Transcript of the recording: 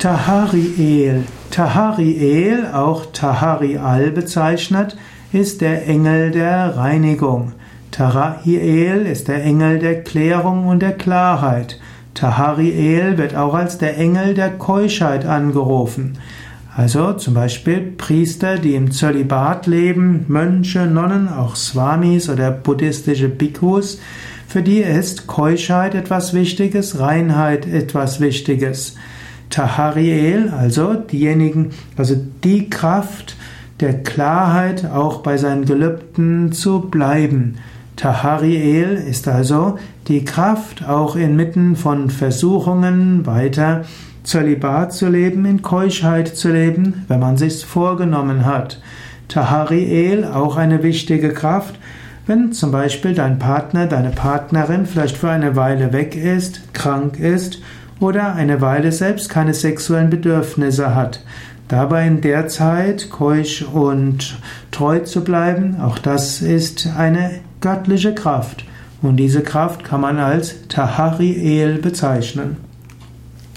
Tahariel. Tahariel, auch Taharial bezeichnet, ist der Engel der Reinigung. Tahariel ist der Engel der Klärung und der Klarheit. Tahariel wird auch als der Engel der Keuschheit angerufen. Also zum Beispiel Priester, die im Zölibat leben, Mönche, Nonnen, auch Swamis oder buddhistische Bhikkhus, für die ist Keuschheit etwas Wichtiges, Reinheit etwas Wichtiges. Tahariel, also diejenigen, also die Kraft der Klarheit, auch bei seinen Gelübden zu bleiben. Tahariel ist also die Kraft, auch inmitten von Versuchungen weiter Zölibat zu leben, in Keuschheit zu leben, wenn man sich's vorgenommen hat. Tahariel, auch eine wichtige Kraft, wenn zum Beispiel dein Partner, deine Partnerin vielleicht für eine Weile weg ist, krank ist oder eine Weile selbst keine sexuellen Bedürfnisse hat. Dabei in der Zeit keusch und treu zu bleiben, auch das ist eine göttliche Kraft. Und diese Kraft kann man als Tahariel bezeichnen.